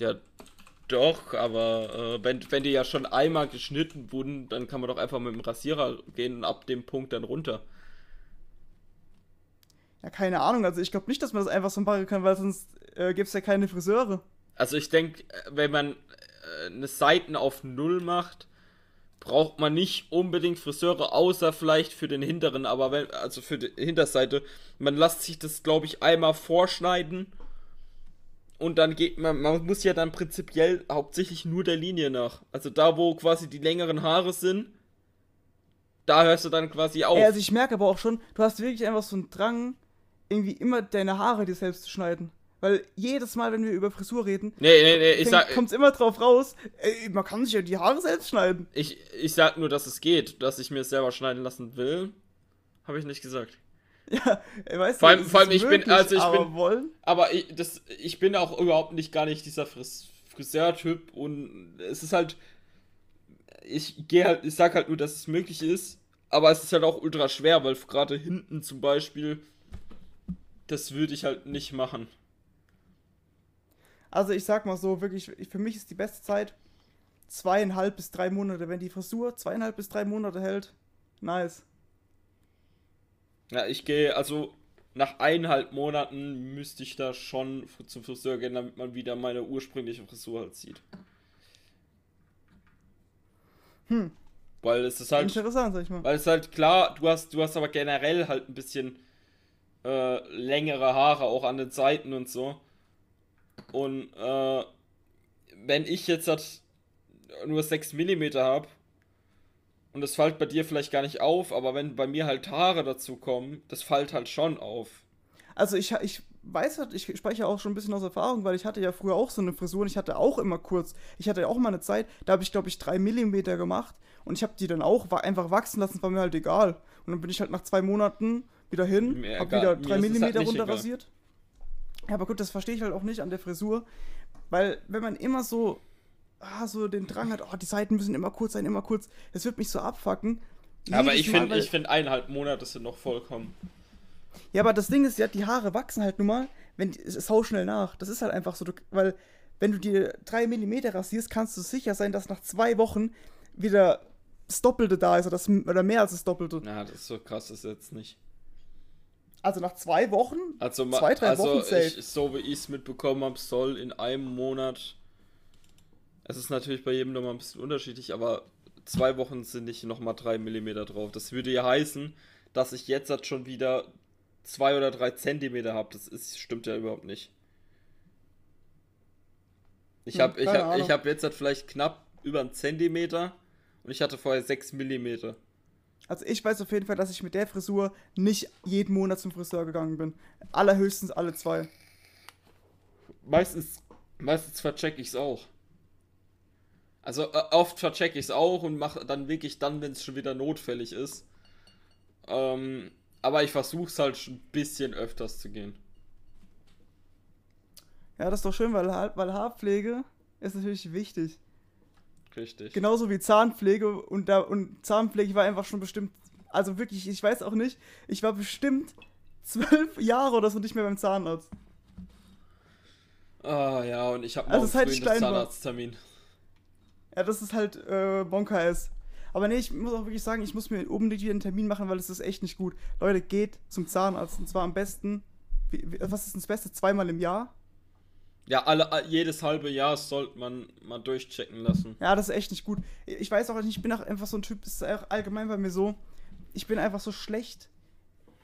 Ja, doch, aber äh, wenn, wenn die ja schon einmal geschnitten wurden, dann kann man doch einfach mit dem Rasierer gehen und ab dem Punkt dann runter. Ja, keine Ahnung. Also ich glaube nicht, dass man das einfach so machen kann, weil sonst äh, gäbe es ja keine Friseure. Also ich denke, wenn man äh, eine Seiten auf Null macht, braucht man nicht unbedingt Friseure, außer vielleicht für den hinteren, aber wenn, also für die Hinterseite. Man lässt sich das, glaube ich, einmal vorschneiden. Und dann geht man, man muss ja dann prinzipiell hauptsächlich nur der Linie nach. Also da, wo quasi die längeren Haare sind, da hörst du dann quasi auf. Ey, also ich merke aber auch schon, du hast wirklich einfach so einen Drang, irgendwie immer deine Haare dir selbst zu schneiden. Weil jedes Mal, wenn wir über Frisur reden, nee, nee, nee, ich sag, kommt es immer drauf raus, ey, man kann sich ja die Haare selbst schneiden. Ich, ich sag nur, dass es geht, dass ich mir es selber schneiden lassen will. Habe ich nicht gesagt. Ja, ey, weißt vor allem, vor allem ich möglich, bin, also ich aber bin, wollen? aber ich, das, ich bin auch überhaupt nicht gar nicht dieser Fris Friseur-Typ und es ist halt, ich gehe halt, ich sag halt nur, dass es möglich ist, aber es ist halt auch ultra schwer, weil gerade hinten zum Beispiel, das würde ich halt nicht machen. Also ich sag mal so, wirklich, für mich ist die beste Zeit zweieinhalb bis drei Monate. Wenn die Frisur zweieinhalb bis drei Monate hält, nice. Ja, ich gehe, also nach eineinhalb Monaten müsste ich da schon zum Friseur gehen, damit man wieder meine ursprüngliche Frisur halt sieht. Hm. Weil es ist halt. Interessant, sag ich mal. Weil es halt klar, du hast, du hast aber generell halt ein bisschen äh, längere Haare auch an den Seiten und so. Und äh, wenn ich jetzt halt nur 6 mm habe und das fällt bei dir vielleicht gar nicht auf, aber wenn bei mir halt Haare dazu kommen, das fällt halt schon auf. Also ich, ich weiß halt, ich spreche auch schon ein bisschen aus Erfahrung, weil ich hatte ja früher auch so eine Frisur und ich hatte auch immer kurz, ich hatte ja auch mal eine Zeit, da habe ich glaube ich 3 mm gemacht und ich habe die dann auch einfach wachsen lassen, war mir halt egal. Und dann bin ich halt nach zwei Monaten wieder hin, Mir hab egal. wieder 3 Mir ist es mm halt nicht runter egal. Ja, aber gut, das verstehe ich halt auch nicht an der Frisur, weil wenn man immer so, ah, so den Drang hat, oh, die Seiten müssen immer kurz sein, immer kurz, das wird mich so abfacken. aber Jedes ich finde, ich finde eineinhalb Monate sind noch vollkommen. Ja, aber das Ding ist ja, die Haare wachsen halt nun mal, wenn es ist sau schnell nach. Das ist halt einfach so, weil wenn du dir 3 mm rasierst, kannst du sicher sein, dass nach zwei Wochen wieder das Doppelte da ist oder, das, oder mehr als das Doppelte. Na, das ist so krass ist jetzt nicht. Also nach zwei Wochen? Also, Zwei, drei also Wochen safe. ich, so wie ich es mitbekommen habe, soll in einem Monat. Es ist natürlich bei jedem nochmal ein bisschen unterschiedlich, aber zwei Wochen sind nicht nochmal drei Millimeter drauf. Das würde ja heißen, dass ich jetzt halt schon wieder zwei oder drei Zentimeter habe. Das ist, stimmt ja überhaupt nicht. Ich Hm, habe ich keine hab, ich hab jetzt halt vielleicht knapp über einen Zentimeter und ich hatte vorher sechs Millimeter. Also ich weiß auf jeden Fall, dass ich mit der Frisur nicht jeden Monat zum Friseur gegangen bin. Allerhöchstens alle zwei. Meistens, meistens vercheck ich's auch. Also äh, oft vercheck ich's auch und mache dann wirklich dann, wenn es schon wieder notfällig ist. Ähm, aber ich versuch's halt schon ein bisschen öfters zu gehen. Ja, das ist doch schön, weil, weil Haarpflege ist natürlich wichtig. Richtig. Genauso wie Zahnpflege und, da, und Zahnpflege war einfach schon bestimmt, also wirklich, ich weiß auch nicht, ich war bestimmt zwölf Jahre oder so nicht mehr beim Zahnarzt. Ah ja, und ich habe Also morgen früh ich einen. Zahnarzttermin. Ja, das ist halt äh, Bonka ist. Aber nee, ich muss auch wirklich sagen, ich muss mir unbedingt wieder einen Termin machen, weil es ist echt nicht gut. Leute, geht zum Zahnarzt und zwar am besten, wie, was ist das Beste, zweimal im Jahr? Ja, alle, all- jedes halbe Jahr sollte man mal durchchecken lassen. Ja, das ist echt nicht gut. Ich weiß auch nicht, ich bin auch einfach so ein Typ, ist allgemein bei mir so, ich bin einfach so schlecht,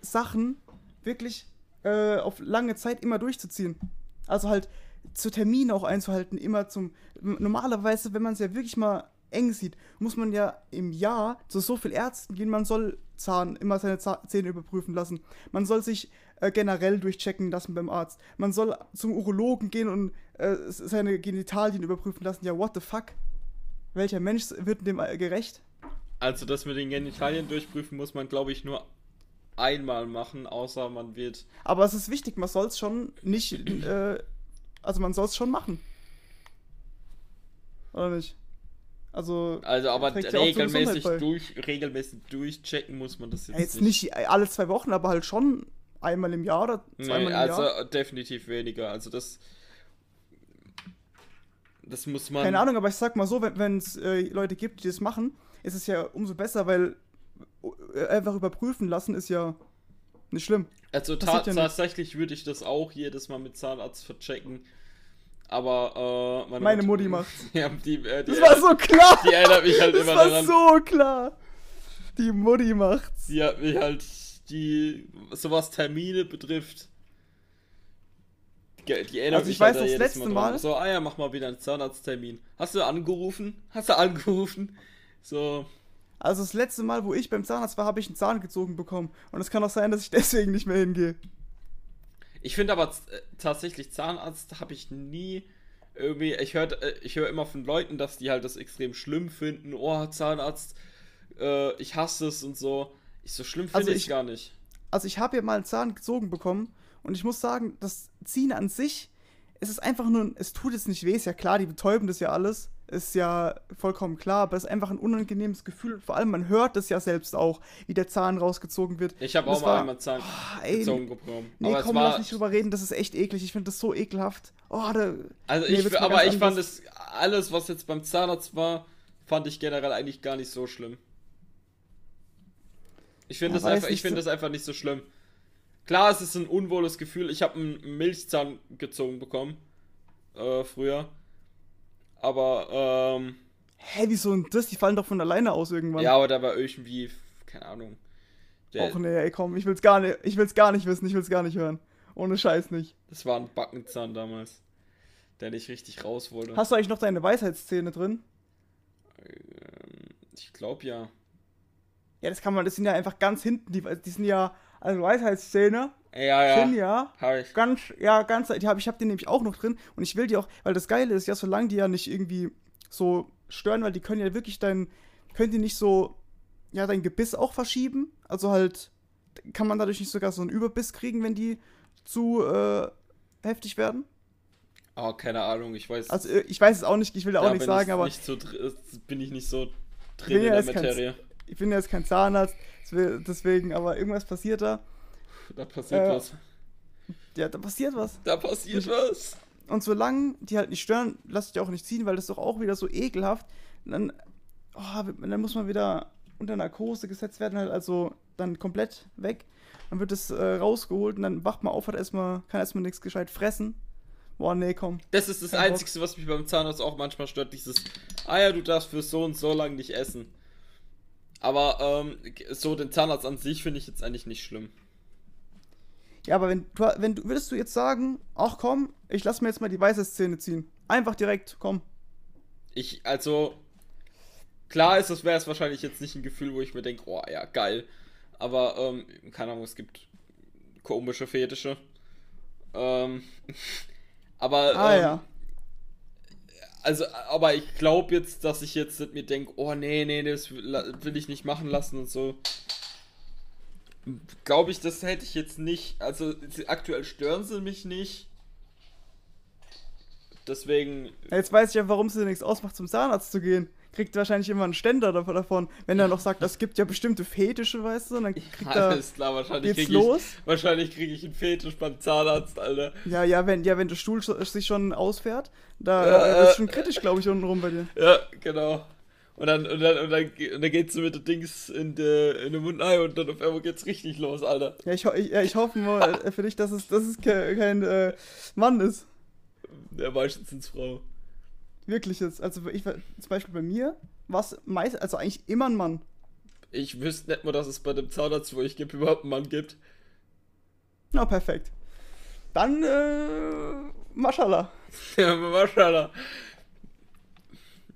Sachen wirklich äh, auf lange Zeit immer durchzuziehen. Also halt zu Terminen auch einzuhalten, immer zum. Normalerweise, wenn man es ja wirklich mal eng sieht, muss man ja im Jahr zu so viel Ärzten gehen, man soll Zahn, immer seine Zähne überprüfen lassen. Man soll sich äh, generell durchchecken lassen beim Arzt. Man soll zum Urologen gehen und äh, seine Genitalien überprüfen lassen. Ja, what the fuck? Welcher Mensch wird dem äh, gerecht? Also das mit den Genitalien durchprüfen muss man, glaube ich, nur einmal machen, außer man wird. Aber es ist wichtig, man soll es schon nicht, äh, also man soll es schon machen. Oder nicht? Also, Also aber regelmäßig durch, regelmäßig durchchecken muss man das jetzt, ja, jetzt nicht alle zwei Wochen, aber halt schon einmal im Jahr oder zweimal Nee, im also Jahr. definitiv weniger. Also das. Das muss man. Keine Ahnung, aber ich sag mal so, wenn es äh, Leute gibt, die das machen, ist es ja umso besser, weil äh, einfach überprüfen lassen ist ja nicht schlimm. Also ta ja tatsächlich würde ich das auch jedes Mal mit Zahnarzt verchecken. Aber äh, Meine Mutti macht's. Ja, die, äh, die, Das war so klar! die erinnert mich halt Das immer war daran. so klar! Die Mutti macht's. Die hat mich halt, die, so was Termine betrifft. Die, die erinnert Also ich mich halt weiß noch, das letzte dran. Mal- So, ah ja, mach mal wieder einen Zahnarzttermin. Hast du angerufen? Hast du angerufen? So, Also das letzte Mal, wo ich beim Zahnarzt war, habe ich einen Zahn gezogen bekommen. Und es kann auch sein, dass ich deswegen nicht mehr hingehe. Ich finde aber äh, tatsächlich Zahnarzt habe ich nie irgendwie. Ich höre äh, ich hör immer von Leuten, dass die halt das extrem schlimm finden. Oh, Zahnarzt, äh, ich hasse es und so. Ich so schlimm finde Also ich gar nicht. Also ich habe ja mal einen Zahn gezogen bekommen und ich muss sagen, das Ziehen an sich, es ist einfach nur, es tut jetzt nicht weh, ist ja klar, die betäuben das ja alles, ist ja vollkommen klar, aber es ist einfach ein unangenehmes Gefühl. Vor allem, man hört das ja selbst auch, wie der Zahn rausgezogen wird. Ich habe auch mal einmal Zahn Ah, ey, gezogen bekommen. Nee, aber komm, war, lass nicht drüber reden, das ist echt eklig. Ich finde das so ekelhaft. Oh, da, Also Nee, ich, aber ich fand anders. es, alles, was jetzt beim Zahnarzt war, fand ich generell eigentlich gar nicht so schlimm. Ich finde Ja, das einfach, ich finde so- das einfach nicht so schlimm. Klar, es ist ein unwohles Gefühl. Ich habe einen Milchzahn gezogen bekommen. Äh, früher. Aber, ähm, hä, wieso denn das? Die fallen doch von alleine aus irgendwann. ja, aber da war irgendwie, keine Ahnung. Och nee, ey, komm, ich will's gar nicht, ich will's gar nicht wissen, ich will's gar nicht hören. Ohne Scheiß nicht. Das war ein Backenzahn damals. Der nicht richtig raus wollte. Hast du eigentlich noch deine Weisheitszähne drin? Ähm, ich glaube ja. Ja, das kann man, das sind ja einfach ganz hinten, die, die sind ja, also Weisheitszähne Ja, sind ja. ja Hab ich. ganz, ja, ganz, die hab, ich habe die nämlich auch noch drin und ich will die auch, weil das Geile ist ja, solange die ja nicht irgendwie so stören, weil die können ja wirklich dein, können die nicht so, ja, dein Gebiss auch verschieben, also halt, kann man dadurch nicht sogar so einen Überbiss kriegen, wenn die zu äh, heftig werden? Oh, keine Ahnung, ich weiß. Also äh, ich weiß es auch nicht, ich will auch nichts bin sagen, aber Nicht so, dr- bin ich nicht so drin in ja der Materie. Ich bin ja jetzt kein Zahnarzt, deswe- deswegen, aber irgendwas passiert da. Da passiert Äh, was. Ja, da passiert was. Da passiert was. Und solange die halt nicht stören, lass ich die auch nicht ziehen, weil das ist doch auch wieder so ekelhaft. Und dann, oh, dann muss man wieder unter Narkose gesetzt werden, halt also dann komplett weg. Dann wird es äh, rausgeholt und dann wacht man auf, hat erstmal, kann erstmal nichts gescheit fressen. Boah, nee, komm. Das ist das Kein Bock. Einzige, was mich beim Zahnarzt auch manchmal stört. Dieses, ah ja, du darfst für so und so lang nicht essen. Aber ähm, so den Zahnarzt an sich finde ich jetzt eigentlich nicht schlimm. Ja, aber wenn du, wenn du, würdest du jetzt sagen, ach komm, ich lass mir jetzt mal die weiße Szene ziehen. Einfach direkt, komm. Ich, also, klar ist es, wäre es wahrscheinlich jetzt nicht ein Gefühl, wo ich mir denke, oh ja, geil. Aber, ähm, keine Ahnung, es gibt komische Fetische. Ähm, aber, Ah ähm, ja. Also, aber ich glaube jetzt, dass ich jetzt nicht mir denke, oh nee, nee, das will, ich nicht machen lassen und so. Glaube ich, das hätte ich jetzt nicht. Also, aktuell stören sie mich nicht. Deswegen, Jetzt weiß ich ja, warum es dir nichts ausmacht, zum Zahnarzt zu gehen. Kriegt wahrscheinlich immer einen Ständer dav- davon. Wenn er noch sagt, es gibt ja bestimmte Fetische, weißt du, dann kriegt er. alles klar, wahrscheinlich Geht's kriege ich, los? wahrscheinlich krieg ich einen Fetisch beim Zahnarzt, Alter. Ja, ja, wenn, ja, wenn der Stuhl sich schon ausfährt, da Ja, ist äh, schon kritisch, glaube ich, unten rum bei dir. Ja, genau. Und dann, und dann, und dann, und dann geht's mit den Dings in, der in den Mund rein und dann auf einmal geht's richtig los, Alter. Ja, ich, ich, ja, ich hoffe mal äh, für dich, dass es, dass es ke kein äh, Mann ist. Ja, meistens sind's Frau. Wirklich jetzt. Also ich war- zum Beispiel bei mir war es meist, also eigentlich immer ein Mann. Ich wüsste nicht mal, dass es bei dem Zahnarzt, wo ich gebe, überhaupt einen Mann gibt. Na, perfekt. Dann, äh, Maschallah. Ja, Maschallah.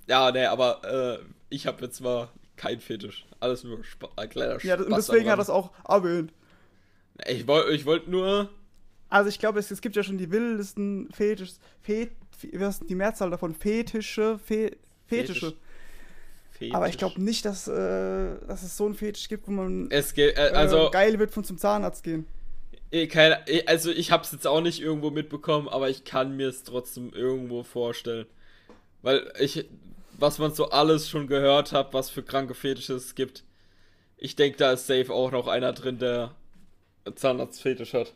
Ja, nee, aber äh, ich habe jetzt mal kein Fetisch. Alles nur Sp ein kleiner Ja, und Spaß deswegen hat es auch erwähnt. Ich wollte ich wollt nur. Also ich glaube, es, es gibt ja schon die wildesten Fetisch, Fet, wie denn die Mehrzahl davon? Fetische, Fe, Fetische. Fetisch. Aber ich glaube nicht, dass, äh, dass es so einen Fetisch gibt, wo man Es geht, äh, äh, also, geil wird von zum Zahnarzt gehen. eh, keine, also ich habe es jetzt auch nicht irgendwo mitbekommen, aber ich kann mir es trotzdem irgendwo vorstellen. Weil ich, was man so alles schon gehört hat, was für kranke Fetische es gibt. Ich denke, da ist safe auch noch einer drin, der Zahnarztfetisch hat.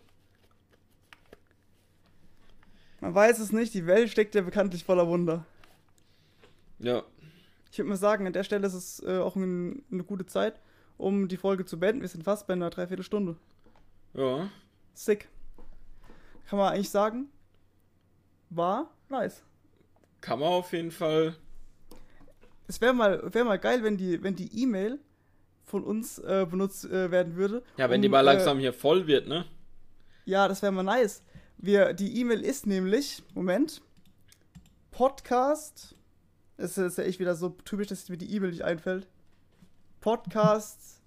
Man weiß es nicht, die Welt steckt ja bekanntlich voller Wunder. Ja. Ich würde mal sagen, an der Stelle ist es äh, auch ein, eine gute Zeit, um die Folge zu beenden. Wir sind fast bei einer Dreiviertelstunde. Ja. Sick. Kann man eigentlich sagen, war Nice. Kann man auf jeden Fall. Es wäre mal, wär mal geil, wenn die wenn die E-Mail von uns äh, benutzt äh, werden würde. Ja, wenn um, die mal äh, langsam hier voll wird, ne? Ja, das wäre mal nice. Wir, die E-Mail ist nämlich, Moment, Podcast. Es ist ja echt wieder so typisch, dass mir die E-Mail nicht einfällt. Podcast.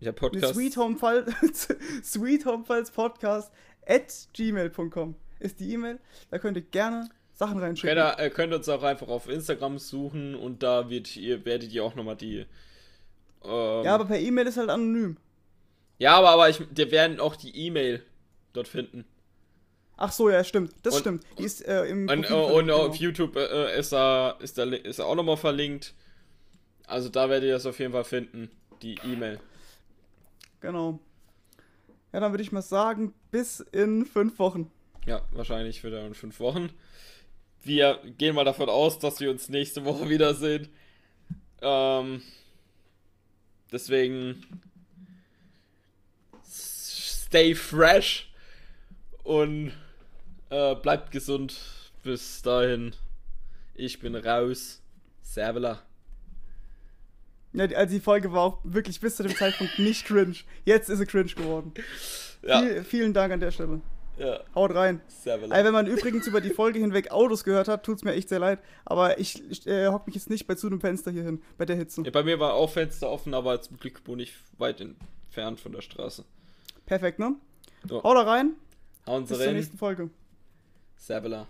Ja, Podcast. Sweet Home Files, Sweet Home Files Podcast at gmail.com ist die E-Mail. Da könnt ihr gerne Sachen reinschicken. Könnt ihr, äh, könnt uns auch einfach auf Instagram suchen und da wird ihr, werdet ihr auch nochmal die. Ähm, Ja, aber per E-Mail ist halt anonym. ja, aber, aber ich, wir werden auch die E-Mail dort finden. Ach so, ja, stimmt. Das Und- stimmt. Die ist äh, im Und, äh, und verlinkt, auf genau. YouTube äh, ist, er, ist, er, ist er auch nochmal verlinkt. Also da werdet ihr das auf jeden Fall finden, die E-Mail. Genau. Ja, dann würde ich mal sagen, bis in fünf Wochen. Ja, wahrscheinlich wieder in fünf Wochen. Wir gehen mal davon aus, dass wir uns nächste Woche wiedersehen. Ähm, deswegen stay fresh und äh, bleibt gesund. Bis dahin. Ich bin raus. Servela. Ja, die, also die Folge war auch wirklich bis zu dem Zeitpunkt nicht cringe. Jetzt ist sie cringe geworden. Ja, Viel, vielen Dank an der Stelle. ja. Haut rein. Servela. Wenn man übrigens über die Folge hinweg Autos gehört hat, tut's mir echt sehr leid. Aber ich, ich äh, hock mich jetzt nicht bei zu einem Fenster hier hin, bei der Hitze. Ja, bei mir war auch Fenster offen, aber zum Glück wohne ich weit entfernt von der Straße. Perfekt, ne? So. Haut da rein. Hauen Bis Sie zur rein. nächsten Folge. Servela.